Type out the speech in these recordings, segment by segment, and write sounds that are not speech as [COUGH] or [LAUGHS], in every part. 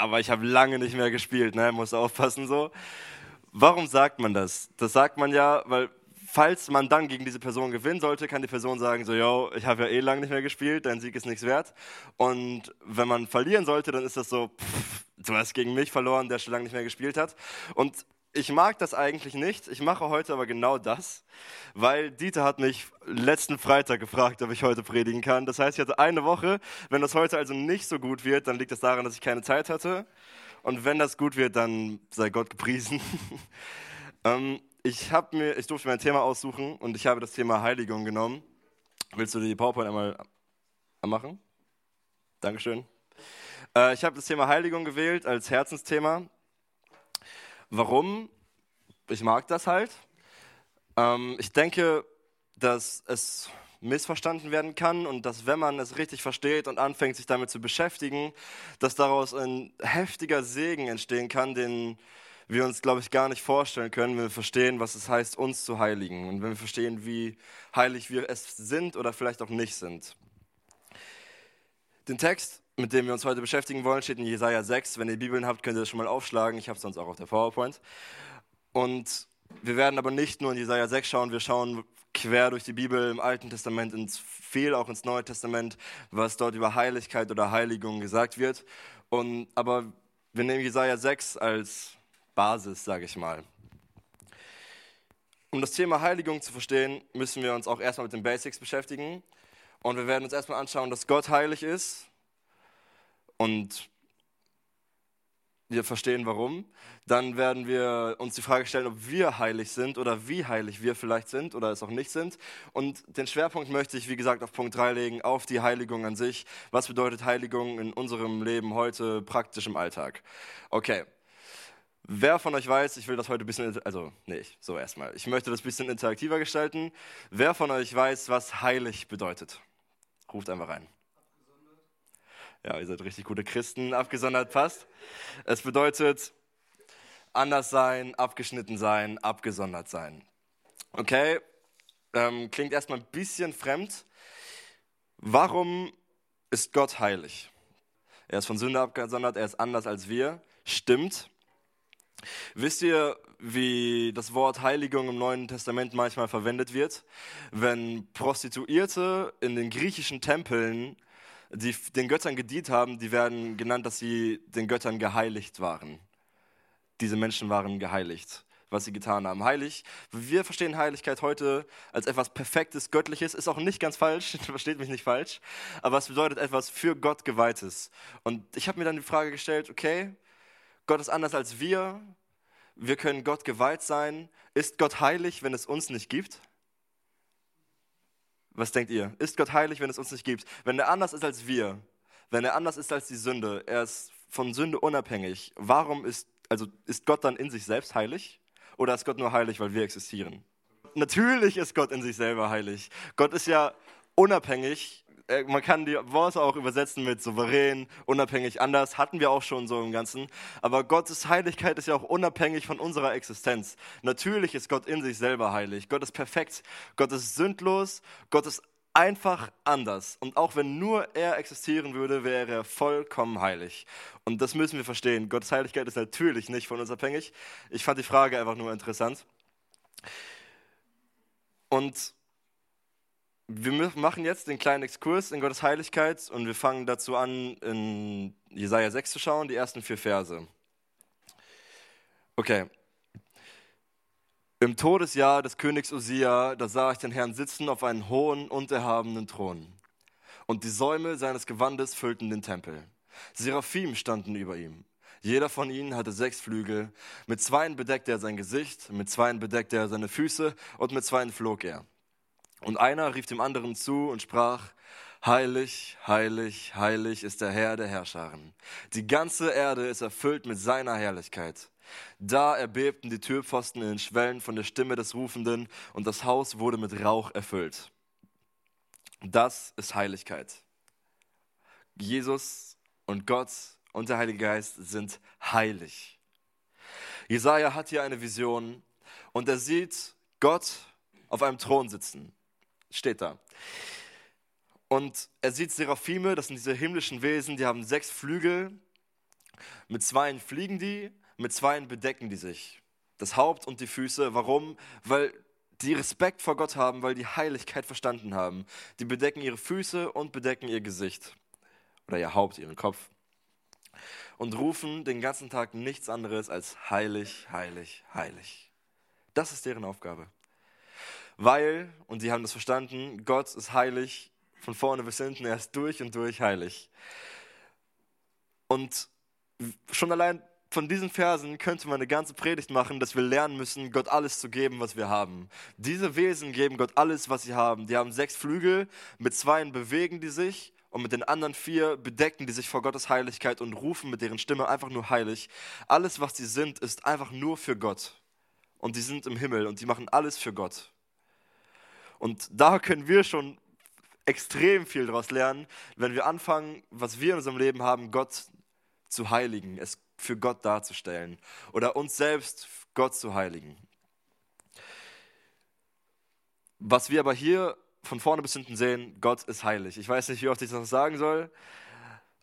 aber ich habe lange nicht mehr gespielt, ne? muss aufpassen so. Warum sagt man das? Das sagt man ja, weil falls man dann gegen diese Person gewinnen sollte, kann die Person sagen, so, yo, ich habe ja eh lange nicht mehr gespielt, dein Sieg ist nichts wert. Und wenn man verlieren sollte, dann ist das so, pff, du hast gegen mich verloren, der schon lange nicht mehr gespielt hat. Und ich mag das eigentlich nicht. Ich mache heute aber genau das, weil Dieter hat mich letzten Freitag gefragt, ob ich heute predigen kann. Das heißt, ich hatte eine Woche. Wenn das heute also nicht so gut wird, dann liegt das daran, dass ich keine Zeit hatte. Und wenn das gut wird, dann sei Gott gepriesen. [LAUGHS] ähm, ich, mir, ich durfte mir ein Thema aussuchen und ich habe das Thema Heiligung genommen. Willst du die PowerPoint einmal machen? Dankeschön. Äh, ich habe das Thema Heiligung gewählt als Herzensthema. Warum? Ich mag das halt. Ähm, ich denke, dass es missverstanden werden kann und dass wenn man es richtig versteht und anfängt, sich damit zu beschäftigen, dass daraus ein heftiger Segen entstehen kann, den wir uns, glaube ich, gar nicht vorstellen können, wenn wir verstehen, was es heißt, uns zu heiligen und wenn wir verstehen, wie heilig wir es sind oder vielleicht auch nicht sind. Den Text, mit dem wir uns heute beschäftigen wollen, steht in Jesaja 6. Wenn ihr Bibeln habt, könnt ihr das schon mal aufschlagen. Ich habe es sonst auch auf der PowerPoint. Und wir werden aber nicht nur in Jesaja 6 schauen, wir schauen quer durch die Bibel im Alten Testament, ins viel auch ins Neue Testament, was dort über Heiligkeit oder Heiligung gesagt wird. Und, aber wir nehmen Jesaja 6 als Basis, sage ich mal. Um das Thema Heiligung zu verstehen, müssen wir uns auch erstmal mit den Basics beschäftigen. Und wir werden uns erstmal anschauen, dass Gott heilig ist. Und wir verstehen warum. Dann werden wir uns die Frage stellen, ob wir heilig sind oder wie heilig wir vielleicht sind oder es auch nicht sind. Und den Schwerpunkt möchte ich, wie gesagt, auf Punkt 3 legen, auf die Heiligung an sich. Was bedeutet Heiligung in unserem Leben heute praktisch im Alltag? Okay, Wer von euch weiß, ich will das heute ein bisschen, also nee, so erstmal. Ich möchte das ein bisschen interaktiver gestalten. Wer von euch weiß, was heilig bedeutet? Ruft einfach rein. Ja, ihr seid richtig gute Christen. Abgesondert passt. Es bedeutet anders sein, abgeschnitten sein, abgesondert sein. Okay, ähm, klingt erstmal ein bisschen fremd. Warum ist Gott heilig? Er ist von Sünde abgesondert, er ist anders als wir. Stimmt. Wisst ihr, wie das Wort Heiligung im Neuen Testament manchmal verwendet wird? Wenn Prostituierte in den griechischen Tempeln die den Göttern gedient haben, die werden genannt, dass sie den Göttern geheiligt waren. Diese Menschen waren geheiligt, was sie getan haben. Heilig, wir verstehen Heiligkeit heute als etwas Perfektes, Göttliches, ist auch nicht ganz falsch, [LAUGHS] versteht mich nicht falsch, aber es bedeutet etwas für Gott geweihtes. Und ich habe mir dann die Frage gestellt, okay, Gott ist anders als wir. Wir können Gott geweiht sein. Ist Gott heilig, wenn es uns nicht gibt? Was denkt ihr? Ist Gott heilig, wenn es uns nicht gibt? Wenn er anders ist als wir, wenn er anders ist als die Sünde, er ist von Sünde unabhängig, warum ist, also ist Gott dann in sich selbst heilig? Oder ist Gott nur heilig, weil wir existieren? Natürlich ist Gott in sich selber heilig. Gott ist ja unabhängig man kann die Worte auch übersetzen mit souverän, unabhängig, anders, hatten wir auch schon so im Ganzen. Aber Gottes Heiligkeit ist ja auch unabhängig von unserer Existenz. Natürlich ist Gott in sich selber heilig. Gott ist perfekt. Gott ist sündlos. Gott ist einfach anders. Und auch wenn nur er existieren würde, wäre er vollkommen heilig. Und das müssen wir verstehen. Gottes Heiligkeit ist natürlich nicht von uns abhängig. Ich fand die Frage einfach nur interessant. Und wir machen jetzt den kleinen Exkurs in Gottes Heiligkeit und wir fangen dazu an, in Jesaja 6 zu schauen, die ersten vier Verse. Okay. Im Todesjahr des Königs Usia, da sah ich den Herrn sitzen auf einem hohen und erhabenen Thron. Und die Säume seines Gewandes füllten den Tempel. Seraphim standen über ihm. Jeder von ihnen hatte sechs Flügel. Mit zweien bedeckte er sein Gesicht, mit zweien bedeckte er seine Füße und mit zweien flog er. Und einer rief dem anderen zu und sprach, Heilig, heilig, heilig ist der Herr der Herrscharen. Die ganze Erde ist erfüllt mit seiner Herrlichkeit. Da erbebten die Türpfosten in den Schwellen von der Stimme des Rufenden und das Haus wurde mit Rauch erfüllt. Das ist Heiligkeit. Jesus und Gott und der Heilige Geist sind heilig. Jesaja hat hier eine Vision und er sieht Gott auf einem Thron sitzen steht da. Und er sieht Seraphime, das sind diese himmlischen Wesen, die haben sechs Flügel. Mit zweien fliegen die, mit zweien bedecken die sich. Das Haupt und die Füße. Warum? Weil die Respekt vor Gott haben, weil die Heiligkeit verstanden haben. Die bedecken ihre Füße und bedecken ihr Gesicht. Oder ihr Haupt, ihren Kopf. Und rufen den ganzen Tag nichts anderes als heilig, heilig, heilig. Das ist deren Aufgabe. Weil, und sie haben das verstanden, Gott ist heilig, von vorne bis hinten, er ist durch und durch heilig. Und schon allein von diesen Versen könnte man eine ganze Predigt machen, dass wir lernen müssen, Gott alles zu geben, was wir haben. Diese Wesen geben Gott alles, was sie haben. Die haben sechs Flügel, mit zweien bewegen die sich und mit den anderen vier bedecken die sich vor Gottes Heiligkeit und rufen mit deren Stimme einfach nur heilig. Alles, was sie sind, ist einfach nur für Gott. Und die sind im Himmel und die machen alles für Gott. Und da können wir schon extrem viel daraus lernen, wenn wir anfangen, was wir in unserem Leben haben, Gott zu heiligen, es für Gott darzustellen oder uns selbst Gott zu heiligen. Was wir aber hier von vorne bis hinten sehen, Gott ist heilig. Ich weiß nicht, wie oft ich das noch sagen soll,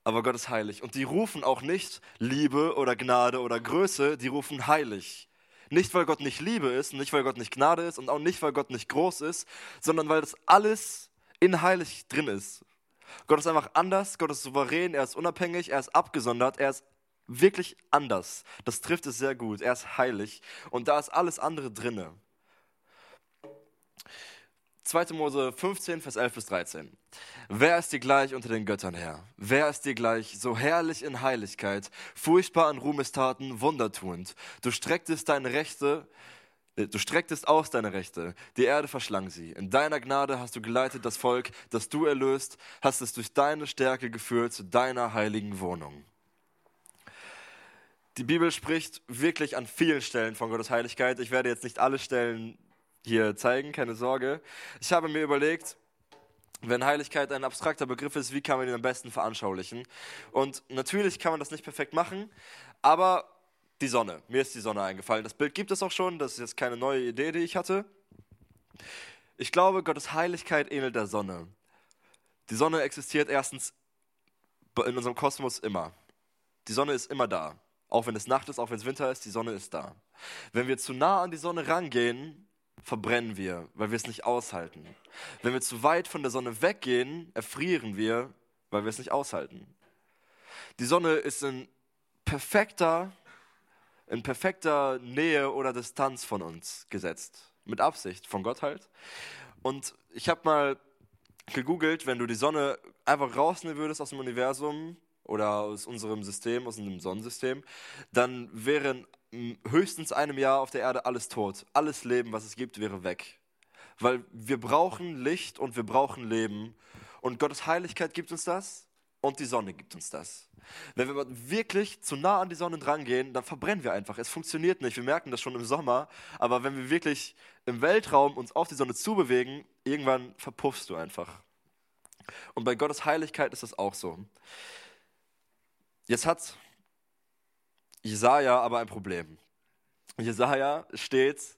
aber Gott ist heilig. Und die rufen auch nicht Liebe oder Gnade oder Größe, die rufen heilig. Nicht, weil Gott nicht Liebe ist, nicht, weil Gott nicht Gnade ist und auch nicht, weil Gott nicht groß ist, sondern weil das alles in heilig drin ist. Gott ist einfach anders, Gott ist souverän, er ist unabhängig, er ist abgesondert, er ist wirklich anders. Das trifft es sehr gut. Er ist heilig und da ist alles andere drinne. 2. Mose 15, Vers 11 bis 13. Wer ist dir gleich unter den Göttern her? Wer ist dir gleich so herrlich in Heiligkeit, furchtbar an Ruhmestaten, wundertuend? Du strecktest deine Rechte, äh, du strecktest aus deine Rechte, die Erde verschlang sie. In deiner Gnade hast du geleitet das Volk, das du erlöst, hast es durch deine Stärke geführt zu deiner heiligen Wohnung. Die Bibel spricht wirklich an vielen Stellen von Gottes Heiligkeit. Ich werde jetzt nicht alle Stellen hier zeigen, keine Sorge. Ich habe mir überlegt, wenn Heiligkeit ein abstrakter Begriff ist, wie kann man ihn am besten veranschaulichen? Und natürlich kann man das nicht perfekt machen, aber die Sonne, mir ist die Sonne eingefallen. Das Bild gibt es auch schon, das ist jetzt keine neue Idee, die ich hatte. Ich glaube, Gottes Heiligkeit ähnelt der Sonne. Die Sonne existiert erstens in unserem Kosmos immer. Die Sonne ist immer da. Auch wenn es Nacht ist, auch wenn es Winter ist, die Sonne ist da. Wenn wir zu nah an die Sonne rangehen, verbrennen wir, weil wir es nicht aushalten. Wenn wir zu weit von der Sonne weggehen, erfrieren wir, weil wir es nicht aushalten. Die Sonne ist in perfekter, in perfekter Nähe oder Distanz von uns gesetzt. Mit Absicht, von Gott halt. Und ich habe mal gegoogelt, wenn du die Sonne einfach rausnehmen würdest aus dem Universum, oder aus unserem System, aus unserem Sonnensystem, dann wäre in höchstens einem Jahr auf der Erde alles tot. Alles Leben, was es gibt, wäre weg. Weil wir brauchen Licht und wir brauchen Leben. Und Gottes Heiligkeit gibt uns das und die Sonne gibt uns das. Wenn wir wirklich zu nah an die Sonne drangehen, dann verbrennen wir einfach. Es funktioniert nicht. Wir merken das schon im Sommer. Aber wenn wir wirklich im Weltraum uns auf die Sonne zubewegen, irgendwann verpuffst du einfach. Und bei Gottes Heiligkeit ist das auch so. Jetzt hat Jesaja aber ein Problem. Jesaja steht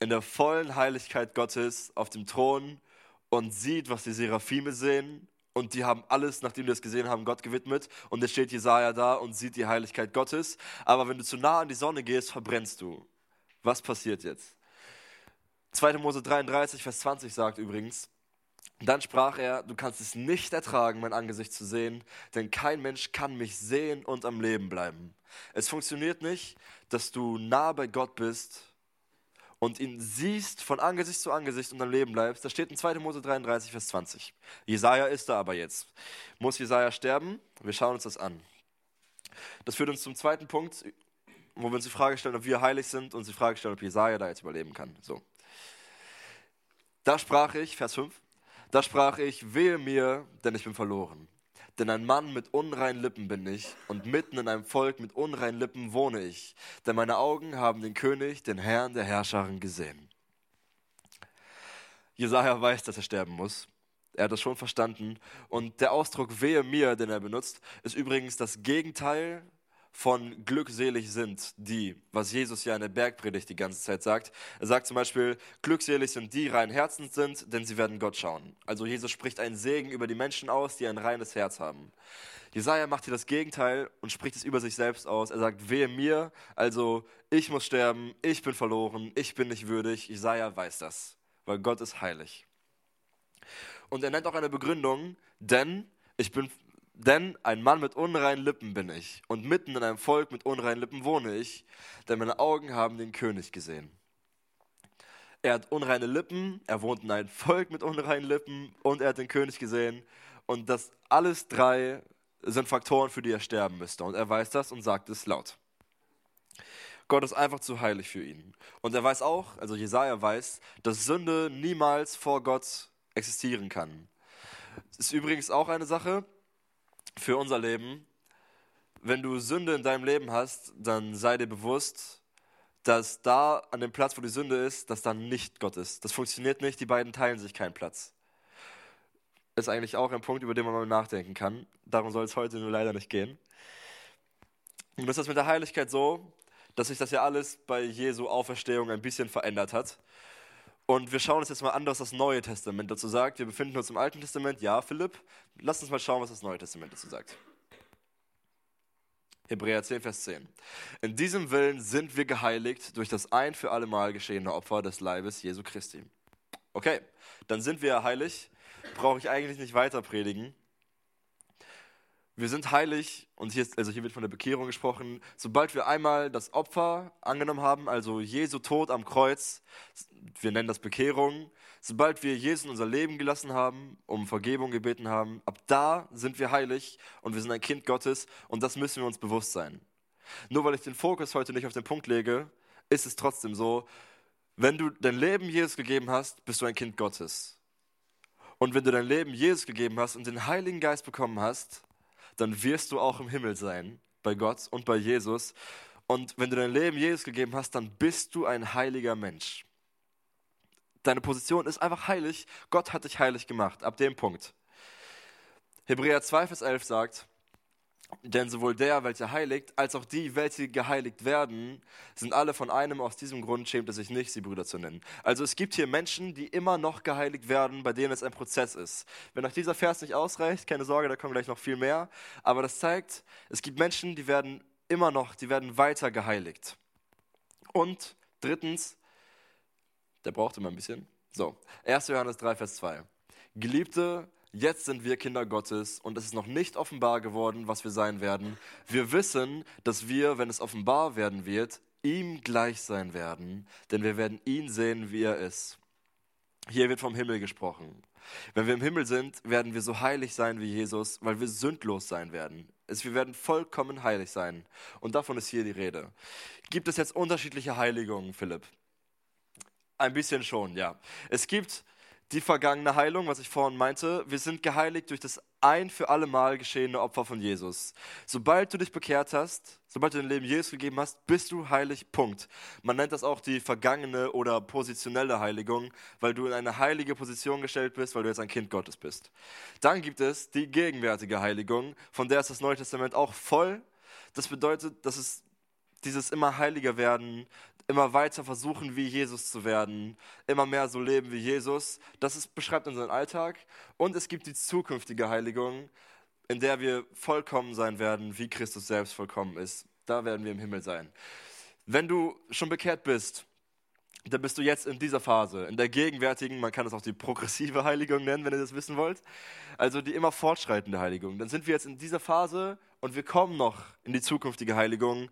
in der vollen Heiligkeit Gottes auf dem Thron und sieht, was die Seraphime sehen. Und die haben alles, nachdem die das gesehen haben, Gott gewidmet. Und jetzt steht Jesaja da und sieht die Heiligkeit Gottes. Aber wenn du zu nah an die Sonne gehst, verbrennst du. Was passiert jetzt? 2. Mose 33, Vers 20 sagt übrigens, dann sprach er, du kannst es nicht ertragen, mein Angesicht zu sehen, denn kein Mensch kann mich sehen und am Leben bleiben. Es funktioniert nicht, dass du nah bei Gott bist und ihn siehst von Angesicht zu Angesicht und am Leben bleibst. Das steht in 2. Mose 33, Vers 20. Jesaja ist da aber jetzt. Muss Jesaja sterben? Wir schauen uns das an. Das führt uns zum zweiten Punkt, wo wir uns die Frage stellen, ob wir heilig sind und die Frage stellen, ob Jesaja da jetzt überleben kann. So. Da sprach ich, Vers 5, da sprach ich, wehe mir, denn ich bin verloren. Denn ein Mann mit unreinen Lippen bin ich, und mitten in einem Volk mit unreinen Lippen wohne ich. Denn meine Augen haben den König, den Herrn der Herrscherin gesehen. Jesaja weiß, dass er sterben muss. Er hat das schon verstanden. Und der Ausdruck wehe mir, den er benutzt, ist übrigens das Gegenteil von glückselig sind die, was Jesus ja in der Bergpredigt die ganze Zeit sagt. Er sagt zum Beispiel, glückselig sind die rein Herzens sind, denn sie werden Gott schauen. Also Jesus spricht einen Segen über die Menschen aus, die ein reines Herz haben. Jesaja macht hier das Gegenteil und spricht es über sich selbst aus. Er sagt, wehe mir, also ich muss sterben, ich bin verloren, ich bin nicht würdig. Jesaja weiß das, weil Gott ist heilig. Und er nennt auch eine Begründung, denn ich bin, denn ein Mann mit unreinen Lippen bin ich und mitten in einem Volk mit unreinen Lippen wohne ich, denn meine Augen haben den König gesehen. Er hat unreine Lippen, er wohnt in einem Volk mit unreinen Lippen und er hat den König gesehen. Und das alles drei sind Faktoren, für die er sterben müsste. Und er weiß das und sagt es laut. Gott ist einfach zu heilig für ihn. Und er weiß auch, also Jesaja weiß, dass Sünde niemals vor Gott existieren kann. Das ist übrigens auch eine Sache für unser Leben. Wenn du Sünde in deinem Leben hast, dann sei dir bewusst, dass da an dem Platz, wo die Sünde ist, dass da nicht Gott ist. Das funktioniert nicht, die beiden teilen sich keinen Platz. Ist eigentlich auch ein Punkt, über den man mal nachdenken kann. Darum soll es heute nur leider nicht gehen. Und das ist mit der Heiligkeit so, dass sich das ja alles bei Jesu Auferstehung ein bisschen verändert hat. Und wir schauen uns jetzt mal an, was das Neue Testament dazu sagt. Wir befinden uns im Alten Testament. Ja, Philipp, lass uns mal schauen, was das Neue Testament dazu sagt. Hebräer 10, Vers 10. In diesem Willen sind wir geheiligt durch das ein für alle Mal geschehene Opfer des Leibes Jesu Christi. Okay, dann sind wir heilig. Brauche ich eigentlich nicht weiter predigen. Wir sind heilig, und hier, ist, also hier wird von der Bekehrung gesprochen, sobald wir einmal das Opfer angenommen haben, also Jesu Tod am Kreuz, wir nennen das Bekehrung, sobald wir Jesus in unser Leben gelassen haben, um Vergebung gebeten haben, ab da sind wir heilig und wir sind ein Kind Gottes und das müssen wir uns bewusst sein. Nur weil ich den Fokus heute nicht auf den Punkt lege, ist es trotzdem so, wenn du dein Leben Jesus gegeben hast, bist du ein Kind Gottes. Und wenn du dein Leben Jesus gegeben hast und den Heiligen Geist bekommen hast, dann wirst du auch im Himmel sein, bei Gott und bei Jesus. Und wenn du dein Leben Jesus gegeben hast, dann bist du ein heiliger Mensch. Deine Position ist einfach heilig. Gott hat dich heilig gemacht, ab dem Punkt. Hebräer 2, Vers 11 sagt, denn sowohl der, welcher heiligt, als auch die, welche geheiligt werden, sind alle von einem. Aus diesem Grund schämt es sich nicht, sie Brüder zu nennen. Also es gibt hier Menschen, die immer noch geheiligt werden, bei denen es ein Prozess ist. Wenn euch dieser Vers nicht ausreicht, keine Sorge, da kommen gleich noch viel mehr. Aber das zeigt, es gibt Menschen, die werden immer noch, die werden weiter geheiligt. Und drittens, der braucht immer ein bisschen. So, 1. Johannes 3, Vers 2. Geliebte, Jetzt sind wir Kinder Gottes und es ist noch nicht offenbar geworden, was wir sein werden. Wir wissen, dass wir, wenn es offenbar werden wird, ihm gleich sein werden, denn wir werden ihn sehen, wie er ist. Hier wird vom Himmel gesprochen. Wenn wir im Himmel sind, werden wir so heilig sein wie Jesus, weil wir sündlos sein werden. wir werden vollkommen heilig sein. Und davon ist hier die Rede. Gibt es jetzt unterschiedliche Heiligungen, Philipp? Ein bisschen schon, ja. Es gibt die vergangene Heilung, was ich vorhin meinte. Wir sind geheiligt durch das ein für alle Mal geschehene Opfer von Jesus. Sobald du dich bekehrt hast, sobald du dein Leben Jesus gegeben hast, bist du heilig. Punkt. Man nennt das auch die vergangene oder positionelle Heiligung, weil du in eine heilige Position gestellt bist, weil du jetzt ein Kind Gottes bist. Dann gibt es die gegenwärtige Heiligung, von der ist das Neue Testament auch voll. Das bedeutet, dass es dieses immer heiliger werden, immer weiter versuchen, wie Jesus zu werden, immer mehr so leben wie Jesus. Das ist, beschreibt unseren Alltag. Und es gibt die zukünftige Heiligung, in der wir vollkommen sein werden, wie Christus selbst vollkommen ist. Da werden wir im Himmel sein. Wenn du schon bekehrt bist, dann bist du jetzt in dieser Phase, in der gegenwärtigen, man kann es auch die progressive Heiligung nennen, wenn ihr das wissen wollt, also die immer fortschreitende Heiligung. Dann sind wir jetzt in dieser Phase und wir kommen noch in die zukünftige Heiligung,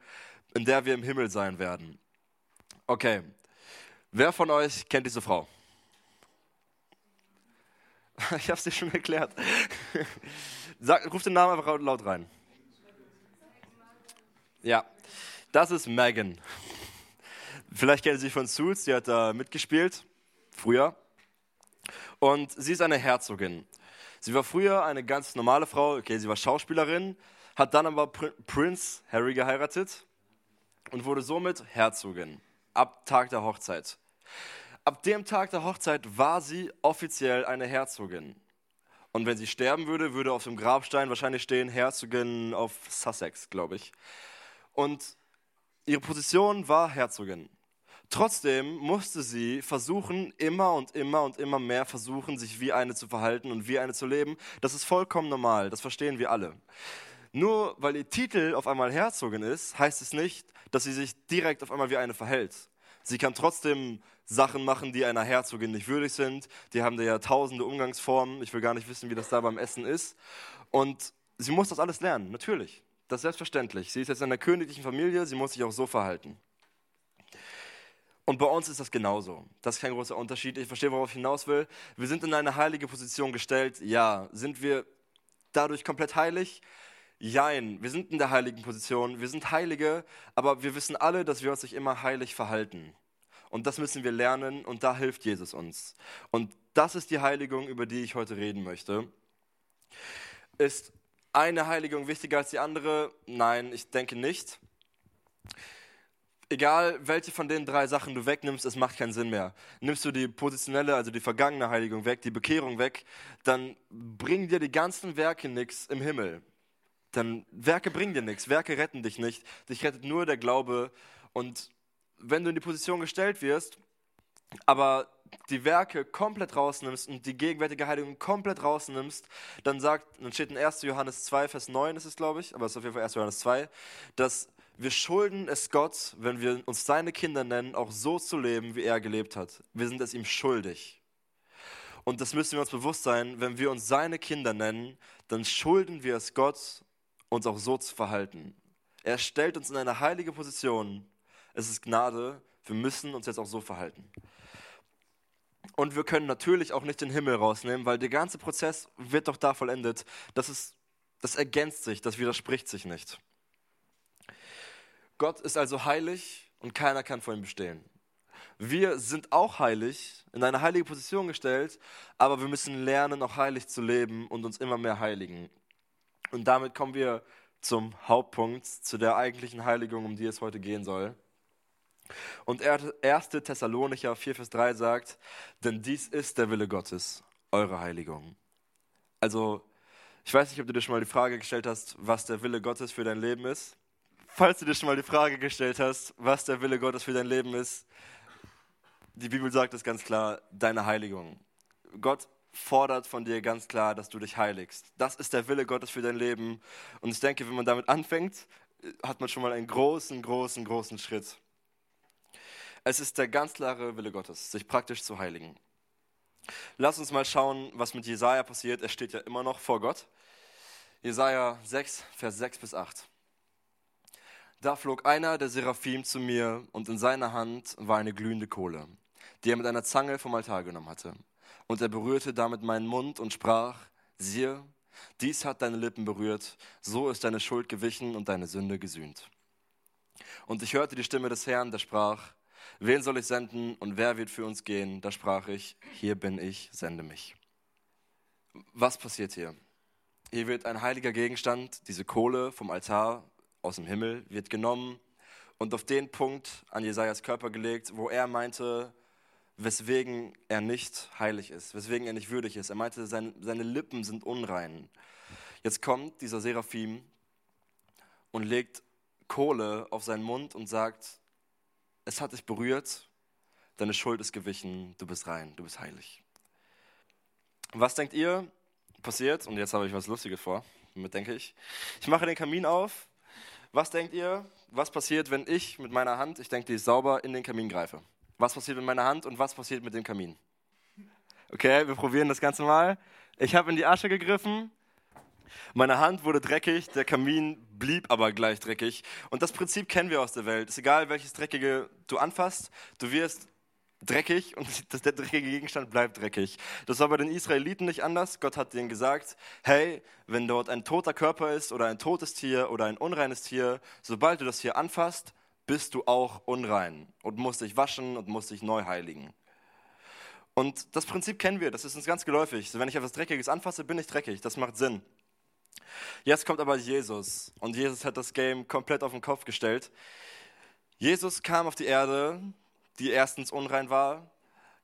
in der wir im Himmel sein werden. Okay. Wer von euch kennt diese Frau? [LAUGHS] Ich habe es dir schon erklärt. [LAUGHS] Sag, ruf den Namen einfach laut rein. Ja, das ist Megan. Vielleicht kennt sie von Suits, die hat da mitgespielt, früher. Und sie ist eine Herzogin. Sie war früher eine ganz normale Frau, okay, sie war Schauspielerin, hat dann aber Prince Harry geheiratet und wurde somit Herzogin ab Tag der Hochzeit. Ab dem Tag der Hochzeit war sie offiziell eine Herzogin. Und wenn sie sterben würde, würde auf dem Grabstein wahrscheinlich stehen Herzogin of Sussex, glaube ich. Und ihre Position war Herzogin. Trotzdem musste sie versuchen, immer und immer und immer mehr versuchen, sich wie eine zu verhalten und wie eine zu leben. Das ist vollkommen normal, das verstehen wir alle. Nur weil ihr Titel auf einmal Herzogin ist, heißt es nicht, dass sie sich direkt auf einmal wie eine verhält. Sie kann trotzdem Sachen machen, die einer Herzogin nicht würdig sind. Die haben da ja tausende Umgangsformen. Ich will gar nicht wissen, wie das da beim Essen ist. Und sie muss das alles lernen, natürlich. Das ist selbstverständlich. Sie ist jetzt in einer königlichen Familie, sie muss sich auch so verhalten. Und bei uns ist das genauso. Das ist kein großer Unterschied. Ich verstehe, worauf ich hinaus will. Wir sind in eine heilige Position gestellt. Ja. Sind wir dadurch komplett heilig? Jein. Wir sind in der heiligen Position. Wir sind Heilige, aber wir wissen alle, dass wir uns nicht immer heilig verhalten. Und das müssen wir lernen und da hilft Jesus uns. Und das ist die Heiligung, über die ich heute reden möchte. Ist eine Heiligung wichtiger als die andere? Nein, ich denke nicht egal welche von den drei Sachen du wegnimmst, es macht keinen Sinn mehr. Nimmst du die positionelle, also die vergangene Heiligung weg, die Bekehrung weg, dann bringen dir die ganzen Werke nichts im Himmel. Dann Werke bringen dir nichts, Werke retten dich nicht. Dich rettet nur der Glaube. Und wenn du in die Position gestellt wirst, aber die Werke komplett rausnimmst und die gegenwärtige Heiligung komplett rausnimmst, dann sagt, dann steht in 1. Johannes 2, Vers 9 ist es, glaube ich, aber es ist auf jeden Fall 1. Johannes 2, dass wir schulden es Gott, wenn wir uns seine Kinder nennen, auch so zu leben, wie er gelebt hat. Wir sind es ihm schuldig. Und das müssen wir uns bewusst sein, wenn wir uns seine Kinder nennen, dann schulden wir es Gott, uns auch so zu verhalten. Er stellt uns in eine heilige Position. Es ist Gnade. Wir müssen uns jetzt auch so verhalten. Und wir können natürlich auch nicht den Himmel rausnehmen, weil der ganze Prozess wird doch da vollendet. Das, ist, das ergänzt sich, das widerspricht sich nicht. Gott ist also heilig und keiner kann vor ihm bestehen. Wir sind auch heilig, in eine heilige Position gestellt, aber wir müssen lernen, auch heilig zu leben und uns immer mehr heiligen. Und damit kommen wir zum Hauptpunkt, zu der eigentlichen Heiligung, um die es heute gehen soll. Und 1. Thessalonicher 4, Vers 3 sagt, denn dies ist der Wille Gottes, eure Heiligung. Also, ich weiß nicht, ob du dir schon mal die Frage gestellt hast, was der Wille Gottes für dein Leben ist falls du dir schon mal die Frage gestellt hast, was der Wille Gottes für dein Leben ist, die Bibel sagt es ganz klar, deine Heiligung. Gott fordert von dir ganz klar, dass du dich heiligst. Das ist der Wille Gottes für dein Leben. Und ich denke, wenn man damit anfängt, hat man schon mal einen großen, großen, großen Schritt. Es ist der ganz klare Wille Gottes, sich praktisch zu heiligen. Lass uns mal schauen, was mit Jesaja passiert. Er steht ja immer noch vor Gott. Jesaja 6, Vers 6 bis 8. Da flog einer der Seraphim zu mir, und in seiner Hand war eine glühende Kohle, die er mit einer Zange vom Altar genommen hatte. Und er berührte damit meinen Mund und sprach, siehe, dies hat deine Lippen berührt, so ist deine Schuld gewichen und deine Sünde gesühnt. Und ich hörte die Stimme des Herrn, der sprach, wen soll ich senden und wer wird für uns gehen? Da sprach ich, hier bin ich, sende mich. Was passiert hier? Hier wird ein heiliger Gegenstand, diese Kohle vom Altar, aus dem Himmel, wird genommen und auf den Punkt an Jesajas Körper gelegt, wo er meinte, weswegen er nicht heilig ist, weswegen er nicht würdig ist. Er meinte, seine, seine Lippen sind unrein. Jetzt kommt dieser Seraphim und legt Kohle auf seinen Mund und sagt, es hat dich berührt, deine Schuld ist gewichen, du bist rein, du bist heilig. Was denkt ihr passiert? Und jetzt habe ich was Lustiges vor, damit denke ich. Ich mache den Kamin auf was denkt ihr, was passiert, wenn ich mit meiner Hand, ich denke, die ist sauber, in den Kamin greife? Was passiert mit meiner Hand und was passiert mit dem Kamin? Okay, wir probieren das Ganze mal. Ich habe in die Asche gegriffen, meine Hand wurde dreckig, der Kamin blieb aber gleich dreckig. Und das Prinzip kennen wir aus der Welt. Es ist egal, welches Dreckige du anfasst, du wirst dreckig und [LAUGHS] der dreckige Gegenstand bleibt dreckig. Das war bei den Israeliten nicht anders. Gott hat denen gesagt, hey, wenn dort ein toter Körper ist oder ein totes Tier oder ein unreines Tier, sobald du das Tier anfasst, bist du auch unrein und musst dich waschen und musst dich neu heiligen. Und das Prinzip kennen wir, das ist uns ganz geläufig. wenn ich etwas Dreckiges anfasse, bin ich dreckig, das macht Sinn. Jetzt kommt aber Jesus und Jesus hat das Game komplett auf den Kopf gestellt. Jesus kam auf die Erde, die erstens unrein war.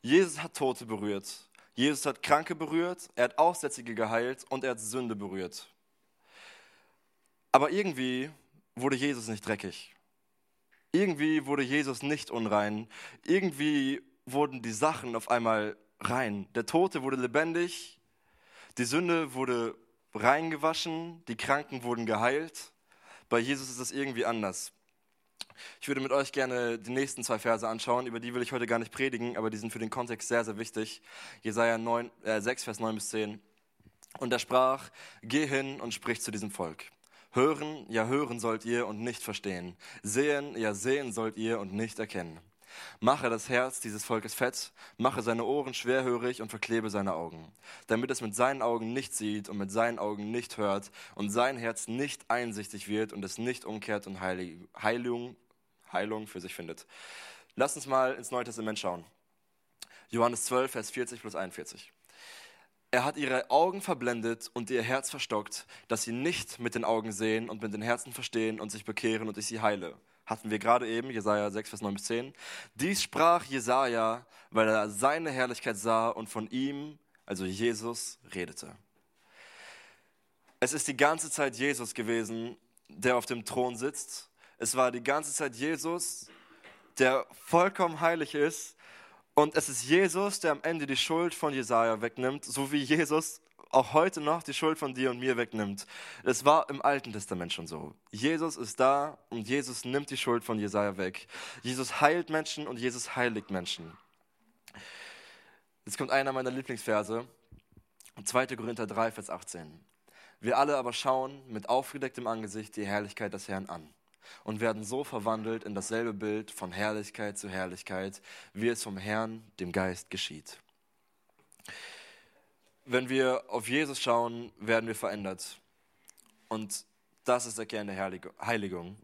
Jesus hat Tote berührt. Jesus hat Kranke berührt, er hat Aussätzige geheilt und er hat Sünde berührt. Aber irgendwie wurde Jesus nicht dreckig. Irgendwie wurde Jesus nicht unrein. Irgendwie wurden die Sachen auf einmal rein. Der Tote wurde lebendig. Die Sünde wurde reingewaschen. Die Kranken wurden geheilt. Bei Jesus ist das irgendwie anders. Ich würde mit euch gerne die nächsten zwei Verse anschauen, über die will ich heute gar nicht predigen, aber die sind für den Kontext sehr, sehr wichtig. Jesaja 9, äh, 6, Vers 9 bis 10. Und er sprach: Geh hin und sprich zu diesem Volk. Hören, ja hören sollt ihr und nicht verstehen. Sehen, ja sehen sollt ihr und nicht erkennen. Mache das Herz dieses Volkes fett, mache seine Ohren schwerhörig und verklebe seine Augen, damit es mit seinen Augen nicht sieht und mit seinen Augen nicht hört und sein Herz nicht einsichtig wird und es nicht umkehrt und Heilung, Heilung für sich findet. Lass uns mal ins Neue Testament schauen. Johannes 12, Vers 40 plus 41. Er hat ihre Augen verblendet und ihr Herz verstockt, dass sie nicht mit den Augen sehen und mit den Herzen verstehen und sich bekehren und ich sie heile. Hatten wir gerade eben, Jesaja 6, Vers 9 bis 10. Dies sprach Jesaja, weil er seine Herrlichkeit sah und von ihm, also Jesus, redete. Es ist die ganze Zeit Jesus gewesen, der auf dem Thron sitzt. Es war die ganze Zeit Jesus, der vollkommen heilig ist und es ist Jesus, der am Ende die Schuld von Jesaja wegnimmt, so wie Jesus auch heute noch die Schuld von dir und mir wegnimmt. Es war im Alten Testament schon so. Jesus ist da und Jesus nimmt die Schuld von Jesaja weg. Jesus heilt Menschen und Jesus heiligt Menschen. Jetzt kommt einer meiner Lieblingsverse, 2. Korinther 3, Vers 18. Wir alle aber schauen mit aufgedecktem Angesicht die Herrlichkeit des Herrn an und werden so verwandelt in dasselbe Bild von Herrlichkeit zu Herrlichkeit, wie es vom Herrn, dem Geist, geschieht. Wenn wir auf Jesus schauen, werden wir verändert. Und das ist der Kern der Heiligung.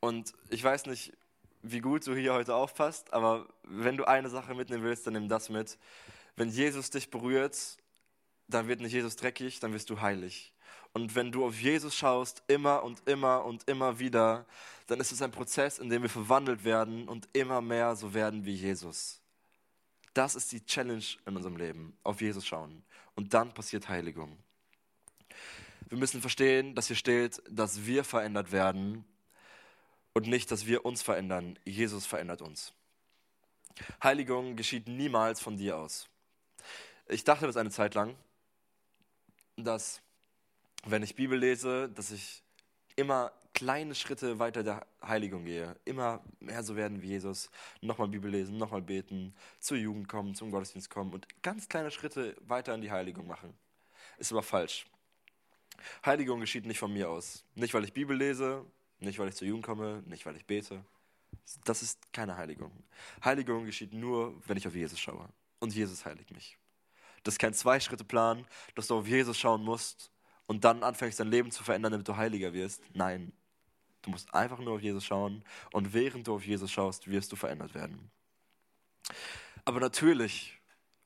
Und ich weiß nicht, wie gut du hier heute aufpasst, aber wenn du eine Sache mitnehmen willst, dann nimm das mit. Wenn Jesus dich berührt, dann wird nicht Jesus dreckig, dann wirst du heilig. Und wenn du auf Jesus schaust, immer und immer und immer wieder, dann ist es ein Prozess, in dem wir verwandelt werden und immer mehr so werden wie Jesus. Das ist die Challenge in unserem Leben, auf Jesus schauen. Und dann passiert Heiligung. Wir müssen verstehen, dass hier steht, dass wir verändert werden und nicht, dass wir uns verändern. Jesus verändert uns. Heiligung geschieht niemals von dir aus. Ich dachte das eine Zeit lang, dass wenn ich Bibel lese, dass ich immer kleine Schritte weiter der Heiligung gehe. Immer mehr so werden wie Jesus. Nochmal Bibel lesen, nochmal beten, zur Jugend kommen, zum Gottesdienst kommen und ganz kleine Schritte weiter in die Heiligung machen. Ist aber falsch. Heiligung geschieht nicht von mir aus. Nicht, weil ich Bibel lese, nicht, weil ich zur Jugend komme, nicht, weil ich bete. Das ist keine Heiligung. Heiligung geschieht nur, wenn ich auf Jesus schaue. Und Jesus heiligt mich. Das ist kein Zwei-Schritte-Plan, dass du auf Jesus schauen musst und dann anfängst dein Leben zu verändern, damit du heiliger wirst. Nein, du musst einfach nur auf Jesus schauen und während du auf Jesus schaust, wirst du verändert werden. Aber natürlich,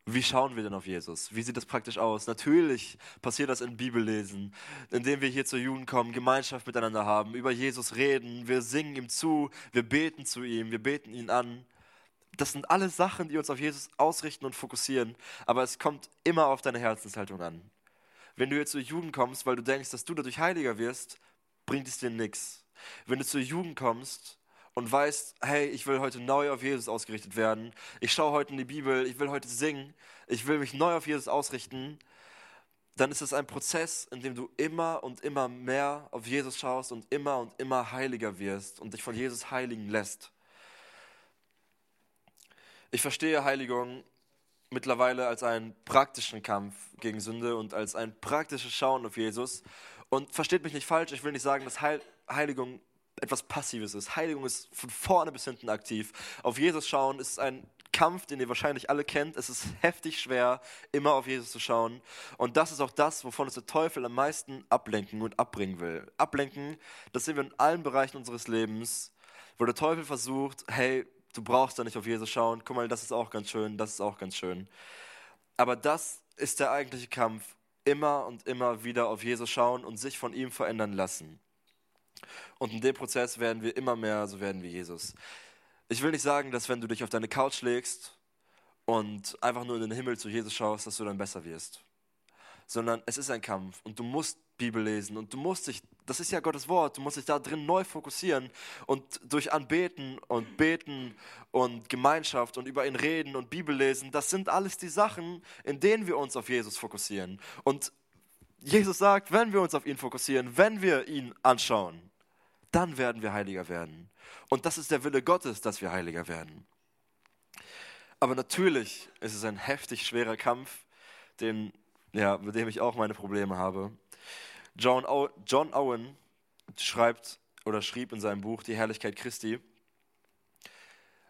wie schauen wir denn auf Jesus? Wie sieht das praktisch aus? Natürlich passiert das in Bibellesen, indem wir hier zur Jugend kommen, Gemeinschaft miteinander haben, über Jesus reden, wir singen ihm zu, wir beten zu ihm, wir beten ihn an. Das sind alles Sachen, die uns auf Jesus ausrichten und fokussieren, aber es kommt immer auf deine Herzenshaltung an. Wenn du jetzt zur Jugend kommst, weil du denkst, dass du dadurch heiliger wirst, bringt es dir nichts. Wenn du zur Jugend kommst und weißt, hey, ich will heute neu auf Jesus ausgerichtet werden, ich schaue heute in die Bibel, ich will heute singen, ich will mich neu auf Jesus ausrichten, dann ist es ein Prozess, in dem du immer und immer mehr auf Jesus schaust und immer und immer heiliger wirst und dich von Jesus heiligen lässt. Ich verstehe Heiligung mittlerweile als einen praktischen Kampf gegen Sünde und als ein praktisches Schauen auf Jesus. Und versteht mich nicht falsch, ich will nicht sagen, dass Heil Heiligung etwas Passives ist. Heiligung ist von vorne bis hinten aktiv. Auf Jesus schauen ist ein Kampf, den ihr wahrscheinlich alle kennt. Es ist heftig schwer, immer auf Jesus zu schauen. Und das ist auch das, wovon uns der Teufel am meisten ablenken und abbringen will. Ablenken, das sehen wir in allen Bereichen unseres Lebens, wo der Teufel versucht, hey, du brauchst da nicht auf Jesus schauen. Guck mal, das ist auch ganz schön, das ist auch ganz schön. Aber das ist der eigentliche Kampf. Immer und immer wieder auf Jesus schauen und sich von ihm verändern lassen. Und in dem Prozess werden wir immer mehr so werden wie Jesus. Ich will nicht sagen, dass wenn du dich auf deine Couch legst und einfach nur in den Himmel zu Jesus schaust, dass du dann besser wirst. Sondern es ist ein Kampf und du musst Bibel lesen und du musst dich das ist ja Gottes Wort. Du musst dich da drin neu fokussieren und durch Anbeten und Beten und Gemeinschaft und über ihn reden und Bibel lesen, das sind alles die Sachen, in denen wir uns auf Jesus fokussieren. Und Jesus sagt, wenn wir uns auf ihn fokussieren, wenn wir ihn anschauen, dann werden wir heiliger werden. Und das ist der Wille Gottes, dass wir heiliger werden. Aber natürlich ist es ein heftig schwerer Kampf, den, ja, mit dem ich auch meine Probleme habe. John, o John Owen schreibt oder schrieb in seinem Buch Die Herrlichkeit Christi,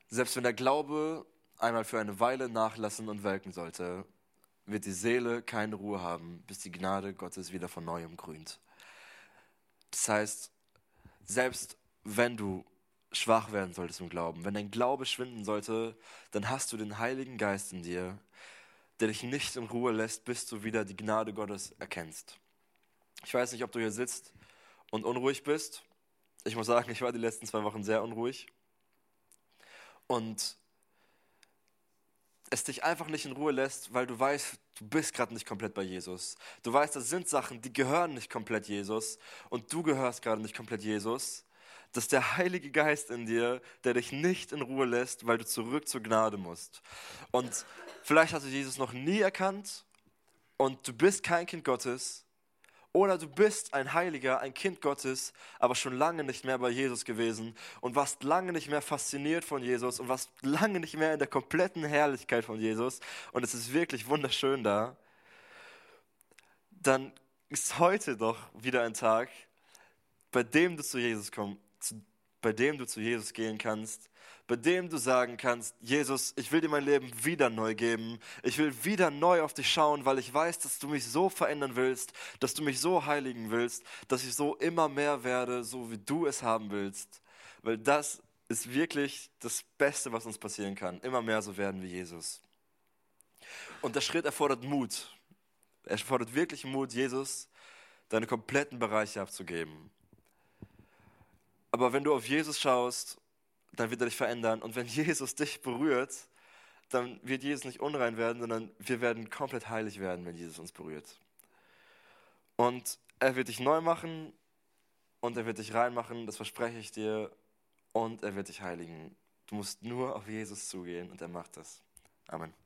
selbst wenn der Glaube einmal für eine Weile nachlassen und welken sollte, wird die Seele keine Ruhe haben, bis die Gnade Gottes wieder von neuem grünt. Das heißt, selbst wenn du schwach werden solltest im Glauben, wenn dein Glaube schwinden sollte, dann hast du den Heiligen Geist in dir, der dich nicht in Ruhe lässt, bis du wieder die Gnade Gottes erkennst. Ich weiß nicht, ob du hier sitzt und unruhig bist. Ich muss sagen, ich war die letzten zwei Wochen sehr unruhig. Und es dich einfach nicht in Ruhe lässt, weil du weißt, du bist gerade nicht komplett bei Jesus. Du weißt, das sind Sachen, die gehören nicht komplett Jesus und du gehörst gerade nicht komplett Jesus. Das ist der Heilige Geist in dir, der dich nicht in Ruhe lässt, weil du zurück zur Gnade musst. Und vielleicht hast du Jesus noch nie erkannt und du bist kein Kind Gottes oder du bist ein Heiliger, ein Kind Gottes, aber schon lange nicht mehr bei Jesus gewesen und warst lange nicht mehr fasziniert von Jesus und warst lange nicht mehr in der kompletten Herrlichkeit von Jesus und es ist wirklich wunderschön da. Dann ist heute doch wieder ein Tag, bei dem du zu Jesus kommst, bei dem du zu Jesus gehen kannst bei dem du sagen kannst, Jesus, ich will dir mein Leben wieder neu geben. Ich will wieder neu auf dich schauen, weil ich weiß, dass du mich so verändern willst, dass du mich so heiligen willst, dass ich so immer mehr werde, so wie du es haben willst. Weil das ist wirklich das Beste, was uns passieren kann. Immer mehr so werden wie Jesus. Und der Schritt erfordert Mut. Er erfordert wirklich Mut, Jesus deine kompletten Bereiche abzugeben. Aber wenn du auf Jesus schaust dann wird er dich verändern. Und wenn [LAUGHS] Jesus dich berührt, dann wird Jesus nicht unrein werden, sondern wir werden komplett heilig werden, wenn Jesus uns berührt. Und er wird dich neu machen und er wird dich reinmachen, das verspreche ich dir, und er wird dich heiligen. Du musst nur auf Jesus zugehen und er macht das. Amen.